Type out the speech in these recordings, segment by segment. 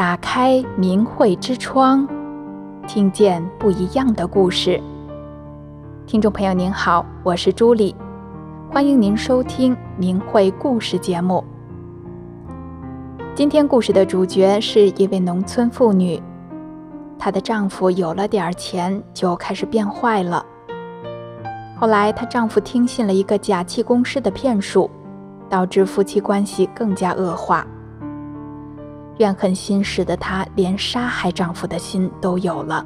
打开明慧之窗，听见不一样的故事。听众朋友您好，我是朱莉，欢迎您收听明慧故事节目。今天故事的主角是一位农村妇女，她的丈夫有了点钱就开始变坏了。后来她丈夫听信了一个假气功师的骗术，导致夫妻关系更加恶化。怨恨心使得她连杀害丈夫的心都有了。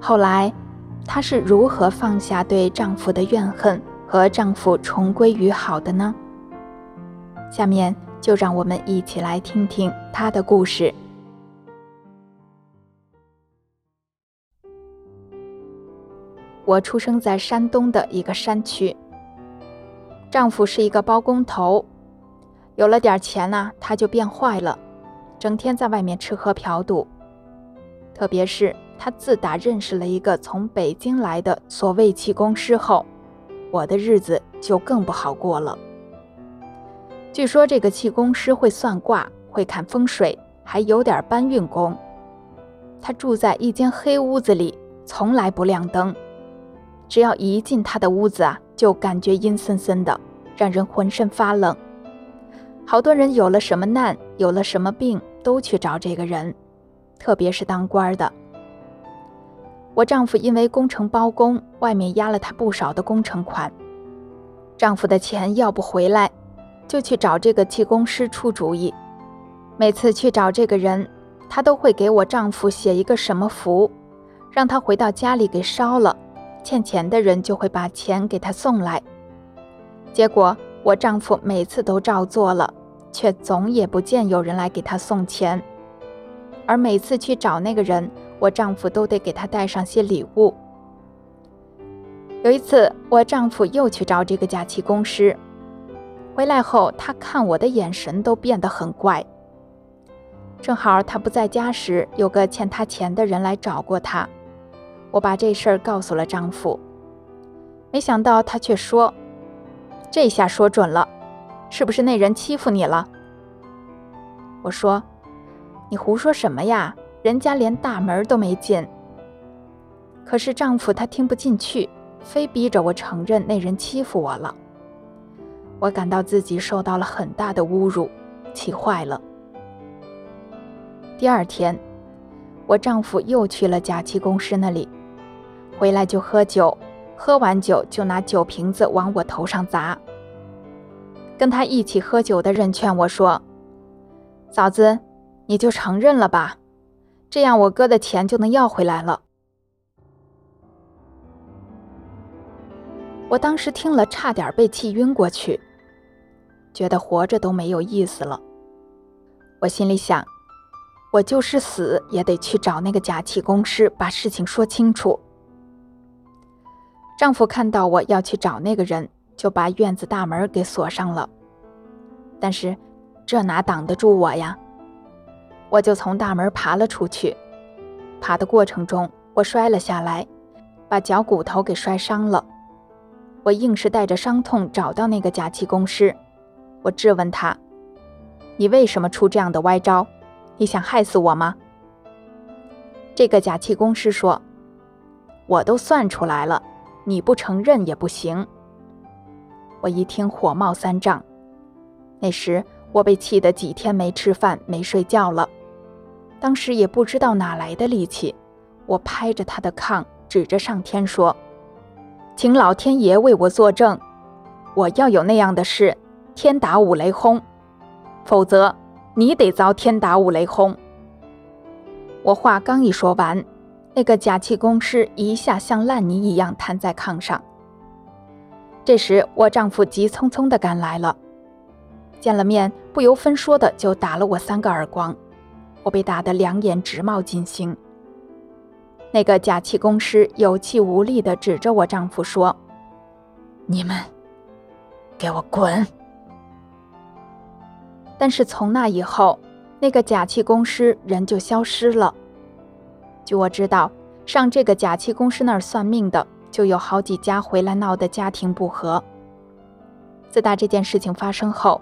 后来，她是如何放下对丈夫的怨恨，和丈夫重归于好的呢？下面就让我们一起来听听她的故事。我出生在山东的一个山区，丈夫是一个包工头。有了点钱呢，他就变坏了，整天在外面吃喝嫖赌。特别是他自打认识了一个从北京来的所谓气功师后，我的日子就更不好过了。据说这个气功师会算卦，会看风水，还有点搬运工。他住在一间黑屋子里，从来不亮灯。只要一进他的屋子啊，就感觉阴森森的，让人浑身发冷。好多人有了什么难，有了什么病，都去找这个人，特别是当官的。我丈夫因为工程包工，外面压了他不少的工程款，丈夫的钱要不回来，就去找这个气功师出主意。每次去找这个人，他都会给我丈夫写一个什么符，让他回到家里给烧了，欠钱的人就会把钱给他送来。结果我丈夫每次都照做了。却总也不见有人来给他送钱，而每次去找那个人，我丈夫都得给他带上些礼物。有一次，我丈夫又去找这个假气功师，回来后，他看我的眼神都变得很怪。正好他不在家时，有个欠他钱的人来找过他，我把这事儿告诉了丈夫，没想到他却说：“这下说准了。”是不是那人欺负你了？我说：“你胡说什么呀？人家连大门都没进。”可是丈夫他听不进去，非逼着我承认那人欺负我了。我感到自己受到了很大的侮辱，气坏了。第二天，我丈夫又去了假期公司那里，回来就喝酒，喝完酒就拿酒瓶子往我头上砸。跟他一起喝酒的人劝我说：“嫂子，你就承认了吧，这样我哥的钱就能要回来了。”我当时听了，差点被气晕过去，觉得活着都没有意思了。我心里想，我就是死也得去找那个假气功师，把事情说清楚。丈夫看到我要去找那个人。就把院子大门给锁上了，但是这哪挡得住我呀？我就从大门爬了出去，爬的过程中我摔了下来，把脚骨头给摔伤了。我硬是带着伤痛找到那个假气功师，我质问他：“你为什么出这样的歪招？你想害死我吗？”这个假气功师说：“我都算出来了，你不承认也不行。”我一听火冒三丈，那时我被气得几天没吃饭没睡觉了，当时也不知道哪来的力气，我拍着他的炕，指着上天说：“请老天爷为我作证，我要有那样的事，天打五雷轰，否则你得遭天打五雷轰。”我话刚一说完，那个假气功师一下像烂泥一样瘫在炕上。这时，我丈夫急匆匆地赶来了，见了面，不由分说的就打了我三个耳光，我被打得两眼直冒金星。那个假气功师有气无力地指着我丈夫说：“你们，给我滚！”但是从那以后，那个假气功师人就消失了。据我知道，上这个假气功师那儿算命的。就有好几家回来闹得家庭不和。自打这件事情发生后，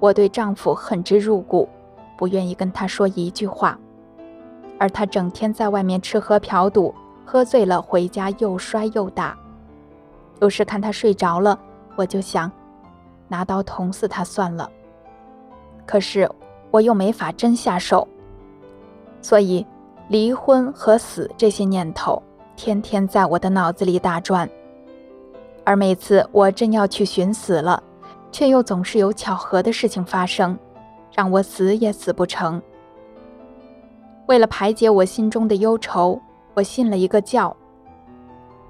我对丈夫恨之入骨，不愿意跟他说一句话，而他整天在外面吃喝嫖赌，喝醉了回家又摔又打。有时看他睡着了，我就想拿刀捅死他算了。可是我又没法真下手，所以离婚和死这些念头天天在我的脑子里打转。而每次我真要去寻死了，却又总是有巧合的事情发生，让我死也死不成。为了排解我心中的忧愁，我信了一个教。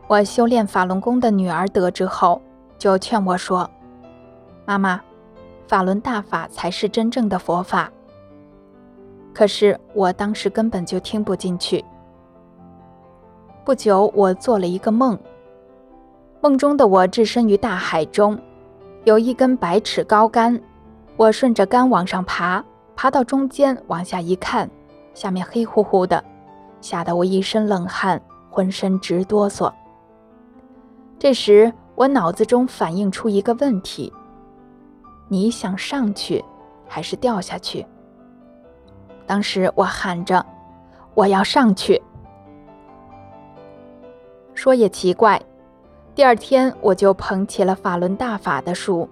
我修炼法轮功的女儿得知后，就劝我说：“妈妈，法轮大法才是真正的佛法。”可是我当时根本就听不进去。不久，我做了一个梦。梦中的我置身于大海中，有一根百尺高杆，我顺着杆往上爬，爬到中间往下一看，下面黑乎乎的，吓得我一身冷汗，浑身直哆嗦。这时我脑子中反映出一个问题：你想上去，还是掉下去？当时我喊着：“我要上去！”说也奇怪。第二天，我就捧起了法轮大法的书，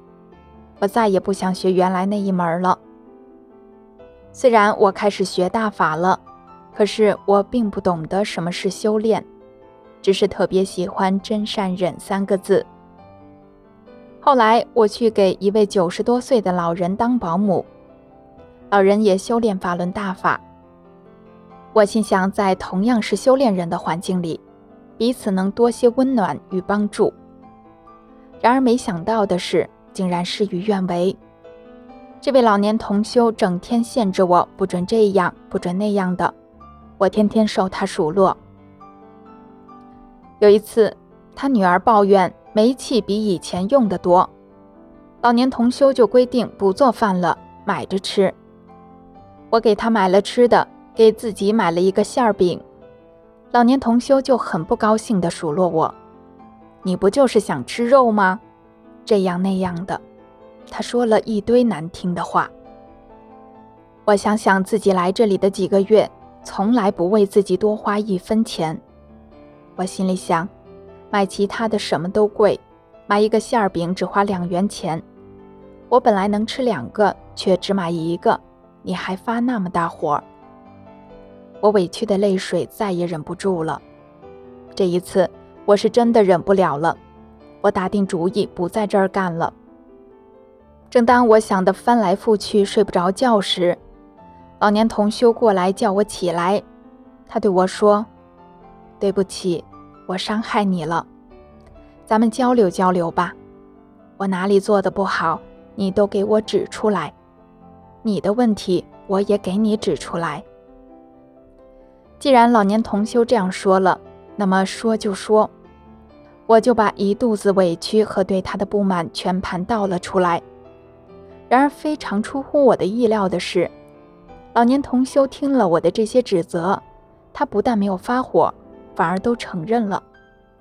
我再也不想学原来那一门了。虽然我开始学大法了，可是我并不懂得什么是修炼，只是特别喜欢“真善忍”三个字。后来，我去给一位九十多岁的老人当保姆，老人也修炼法轮大法。我心想，在同样是修炼人的环境里，彼此能多些温暖与帮助。然而没想到的是，竟然事与愿违。这位老年同修整天限制我，不准这样，不准那样的，我天天受他数落。有一次，他女儿抱怨煤气比以前用得多，老年同修就规定不做饭了，买着吃。我给他买了吃的，给自己买了一个馅饼。老年同修就很不高兴地数落我：“你不就是想吃肉吗？这样那样的。”他说了一堆难听的话。我想想自己来这里的几个月，从来不为自己多花一分钱。我心里想，买其他的什么都贵，买一个馅儿饼只花两元钱。我本来能吃两个，却只买一个，你还发那么大火。我委屈的泪水再也忍不住了，这一次我是真的忍不了了。我打定主意不在这儿干了。正当我想得翻来覆去睡不着觉时，老年同修过来叫我起来。他对我说：“对不起，我伤害你了，咱们交流交流吧。我哪里做的不好，你都给我指出来。你的问题，我也给你指出来。”既然老年同修这样说了，那么说就说，我就把一肚子委屈和对他的不满全盘道了出来。然而非常出乎我的意料的是，老年同修听了我的这些指责，他不但没有发火，反而都承认了，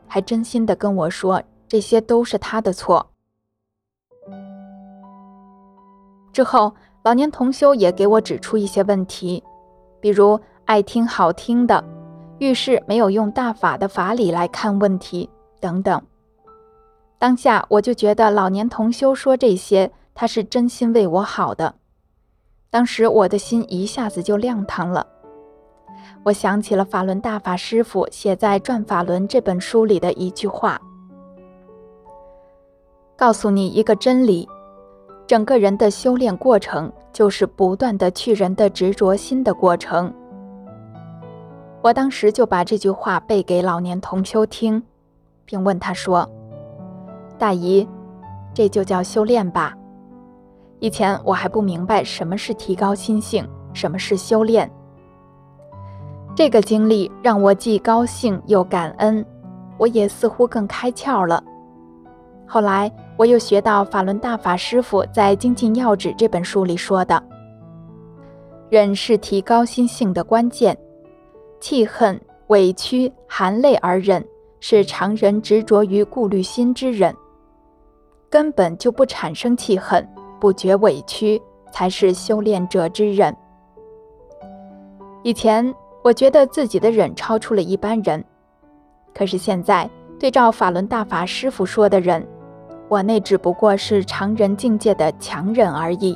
还真心的跟我说这些都是他的错。之后，老年同修也给我指出一些问题，比如。爱听好听的，遇事没有用大法的法理来看问题，等等。当下我就觉得老年同修说这些，他是真心为我好的。当时我的心一下子就亮堂了。我想起了法轮大法师傅写在《转法轮》这本书里的一句话：“告诉你一个真理，整个人的修炼过程就是不断的去人的执着心的过程。”我当时就把这句话背给老年同修听，并问他说：“大姨，这就叫修炼吧？以前我还不明白什么是提高心性，什么是修炼。这个经历让我既高兴又感恩，我也似乎更开窍了。后来我又学到法轮大法师父在《精进要旨》这本书里说的：忍是提高心性的关键。”气恨、委屈、含泪而忍，是常人执着于顾虑心之忍；根本就不产生气恨，不觉委屈，才是修炼者之忍。以前我觉得自己的忍超出了一般人，可是现在对照法轮大法师傅说的忍，我那只不过是常人境界的强忍而已，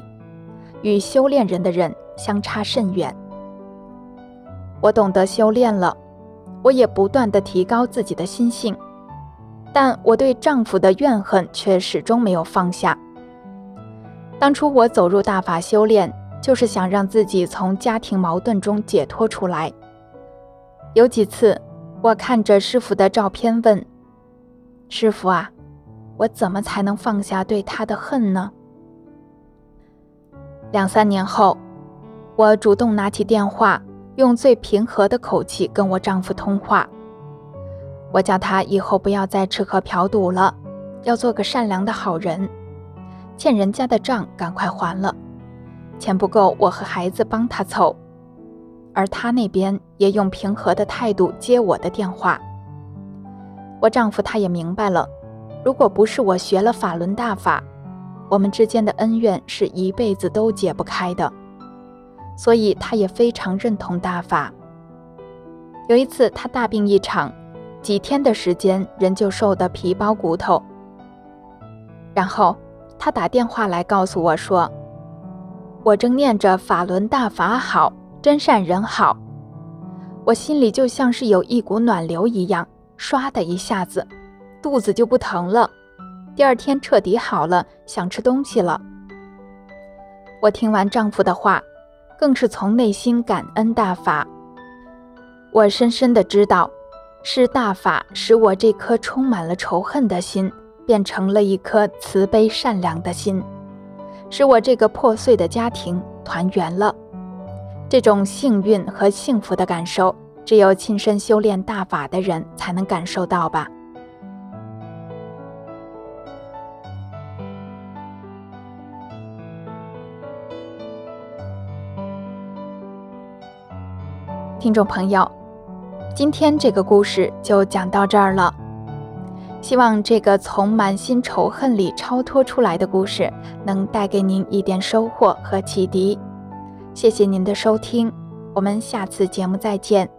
与修炼人的忍相差甚远。我懂得修炼了，我也不断的提高自己的心性，但我对丈夫的怨恨却始终没有放下。当初我走入大法修炼，就是想让自己从家庭矛盾中解脱出来。有几次，我看着师傅的照片问：“师傅啊，我怎么才能放下对他的恨呢？”两三年后，我主动拿起电话，用最平和的口气跟我丈夫通话。我叫他以后不要再吃喝嫖赌了，要做个善良的好人，欠人家的账赶快还了。钱不够，我和孩子帮他凑，而他那边也用平和的态度接我的电话。我丈夫他也明白了，如果不是我学了法轮大法，我们之间的恩怨是一辈子都解不开的，所以他也非常认同大法。有一次他大病一场，几天的时间人就瘦得皮包骨头，然后他打电话来告诉我说。我正念着法轮大法好，真善人好，我心里就像是有一股暖流一样，唰的一下子，肚子就不疼了。第二天彻底好了，想吃东西了。我听完丈夫的话，更是从内心感恩大法。我深深的知道，是大法使我这颗充满了仇恨的心，变成了一颗慈悲善良的心。使我这个破碎的家庭团圆了，这种幸运和幸福的感受，只有亲身修炼大法的人才能感受到吧。听众朋友，今天这个故事就讲到这儿了。希望这个从满心仇恨里超脱出来的故事，能带给您一点收获和启迪。谢谢您的收听，我们下次节目再见。